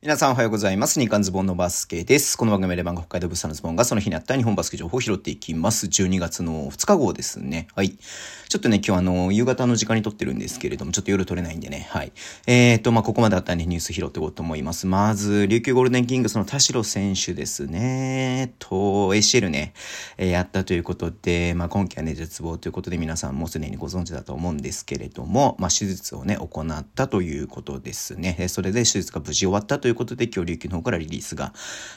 皆さんおはようございます。日刊ズボンのバスケです。この番組で番北海道物産のズボンがその日にあった日本バスケ情報を拾っていきます。12月の2日号ですね。はい。ちょっとね、今日あの、夕方の時間に撮ってるんですけれども、ちょっと夜撮れないんでね。はい。えーと、まあ、ここまであったんでニュース拾っていこうと思います。まず、琉球ゴールデンキングスの田代選手ですね。と、ACL ね、えー、やったということで、まあ、今季はね、絶望ということで皆さんもすでにご存知だと思うんですけれども、まあ、手術をね、行ったということですね。それで手術が無事終わったというということで、今日琉球の方からリリースが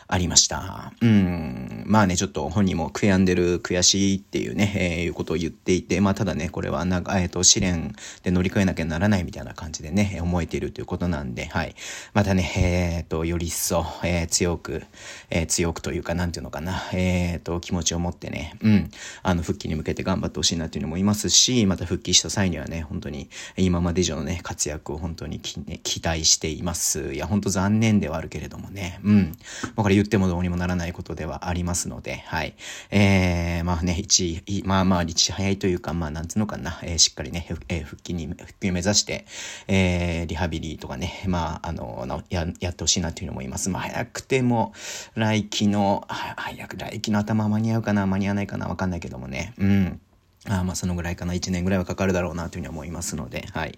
ありました。うん。まあね、ちょっと本人も悔やんでる、悔しいっていうね、えー、いうことを言っていて、まあただね、これはなんか、えっ、ー、と、試練で乗り越えなきゃならないみたいな感じでね、思えているということなんで、はい。またね、えっ、ー、と、より一層、えー、強く、えー、強くというか、なんていうのかな、えっ、と、気持ちを持ってね、うん、あの、復帰に向けて頑張ってほしいなというのもいますし、また復帰した際にはね、本当に、今まで以上のね、活躍を本当に、期待しています。いや、本当残念念ではあるけれどもね。うん。まあ、これ言ってもどうにもならないことではありますので、はい。えー、まあね、一、まあまあ、一早いというか、まあ、なんつうのかな、えー、しっかりね、えー、復帰に、復帰を目指して、えー、リハビリとかね、まあ、あの、や、やってほしいなというふうに思います。まあ、早くても、来期の、早く来期の頭間に合うかな、間に合わないかな、わかんないけどもね。うん。あまあそのぐらいかな、1年ぐらいはかかるだろうなというふうに思いますので、はい。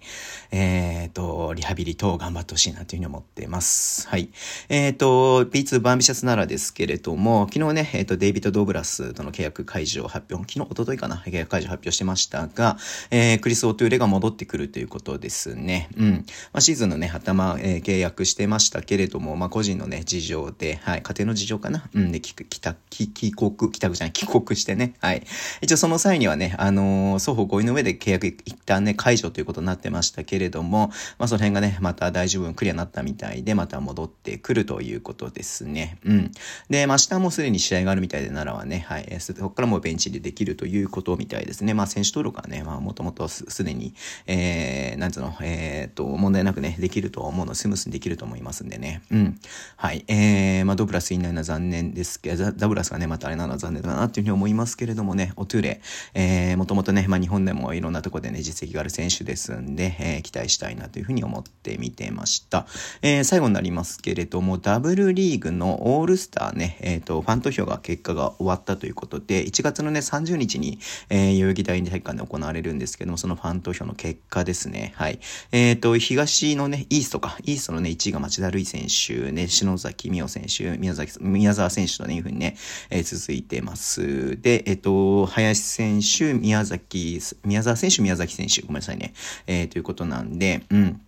えっ、ー、と、リハビリ等頑張ってほしいなというふうに思っています。はい。えっ、ー、と、B2 バンビシャスならですけれども、昨日ね、えっ、ー、と、デイビッド・ドーグラスとの契約解除を発表、昨日、おとといかな、契約解除発表してましたが、えー、クリス・オトゥーレが戻ってくるということですね。うん。まあシーズンのね、頭、えー、契約してましたけれども、まあ個人のね、事情で、はい、家庭の事情かな。うん、で、帰国、帰国、帰宅じゃない、帰国してね、はい。一応その際にはね、あの、双方合意の上で契約一旦ね、解除ということになってましたけれども、まあ、その辺がね、また大丈夫クリアになったみたいで、また戻ってくるということですね。うん。で、まあ、明日もすでに試合があるみたいで、奈良はね、はい、そこからもうベンチでできるということみたいですね。まあ、選手登録はね、まあ、もともとすでに、えー、なんつうの、えー、っと、問題なくね、できると思うの、スムースにできると思いますんでね。うん。はい。えー、まあ、ドブラスいないのは残念ですけど、ダブラスがね、またあれなのは残念だなっていうふうに思いますけれどもね、オトゥーレ、えー、もともとね、まあ、日本でもいろんなとこでね、実績がある選手ですんで、えー、期待したいなというふうに思思って見てました。えー、最後になりますけれども、ダブルリーグのオールスターね、えっ、ー、と、ファン投票が結果が終わったということで、1月のね、30日に、えー、代々木第二体育館で行われるんですけども、そのファン投票の結果ですね、はい。えっ、ー、と、東のね、イーストか、イーストのね、1位が町田瑠唯選手、ね、篠崎美代選手、宮崎、宮沢選手とね、いうふうにね、えー、続いてます。で、えっ、ー、と、林選手、宮崎、宮沢選手、宮崎選手、ごめんなさいね。えー、ということなんで、うん。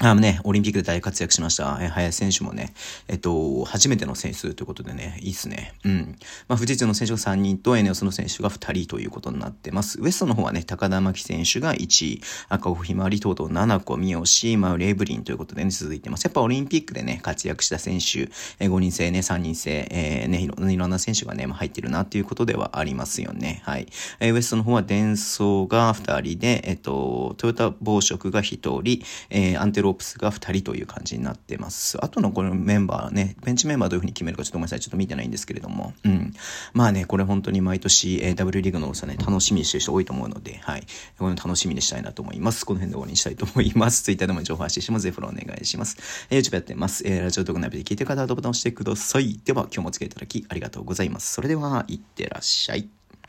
あのね、オリンピックで大活躍しました。え林選手もね、えっと、初めての選手ということでね、いいっすね。うん。まあ、富士通の選手が3人と、エネオスの選手が2人ということになってます。ウエストの方はね、高田真希選手が1位、赤穂ひまわり、とうとう7個、三好、まあ、レイブリンということでね、続いてます。やっぱオリンピックでね、活躍した選手、え5人制ね、3人制、えー、ね、いろいろんな選手がね、まあ、入ってるなっていうことではありますよね。はい。えウエストの方はデンソーが2人で、えっと、トヨタ暴食が1人、えー、アンテロロープスが2人という感じになってます。あとのこのメンバーね、ベンチメンバーどういう風に決めるかちょっとごめんなさい。ちょっと見てないんですけれども。うん。まあね、これ本当に毎年、えー、W リーグのさね、楽しみにしてる人多いと思うので、はい。この楽しみにしたいなと思います。この辺で終わりにしたいと思います。Twitter でも情報発信します。ぜひフォローお願いします。えー、YouTube やってます。えー、ラジオ動画のアプリで聞いてる方はボタンを押してください。では、今日もお付き合いいただきありがとうございます。それでは、いってらっしゃい。